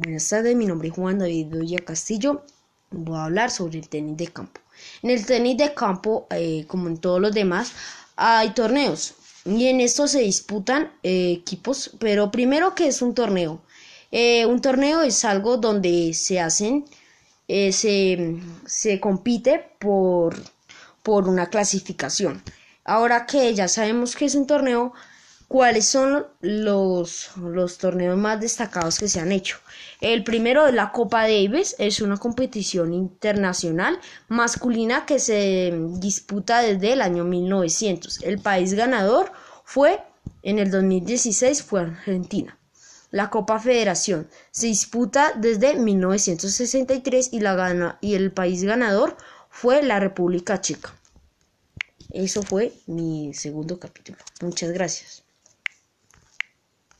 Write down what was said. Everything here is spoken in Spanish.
Buenas tardes, mi nombre es Juan David Villa Castillo. Voy a hablar sobre el tenis de campo. En el tenis de campo, eh, como en todos los demás, hay torneos y en estos se disputan eh, equipos. Pero primero, ¿qué es un torneo? Eh, un torneo es algo donde se hacen, se, se, compite por, por una clasificación. Ahora que ya sabemos que es un torneo, ¿Cuáles son los, los torneos más destacados que se han hecho? El primero es la Copa Davis, es una competición internacional masculina que se disputa desde el año 1900. El país ganador fue en el 2016 fue Argentina. La Copa Federación se disputa desde 1963 y, la gana, y el país ganador fue la República Checa. Eso fue mi segundo capítulo. Muchas gracias.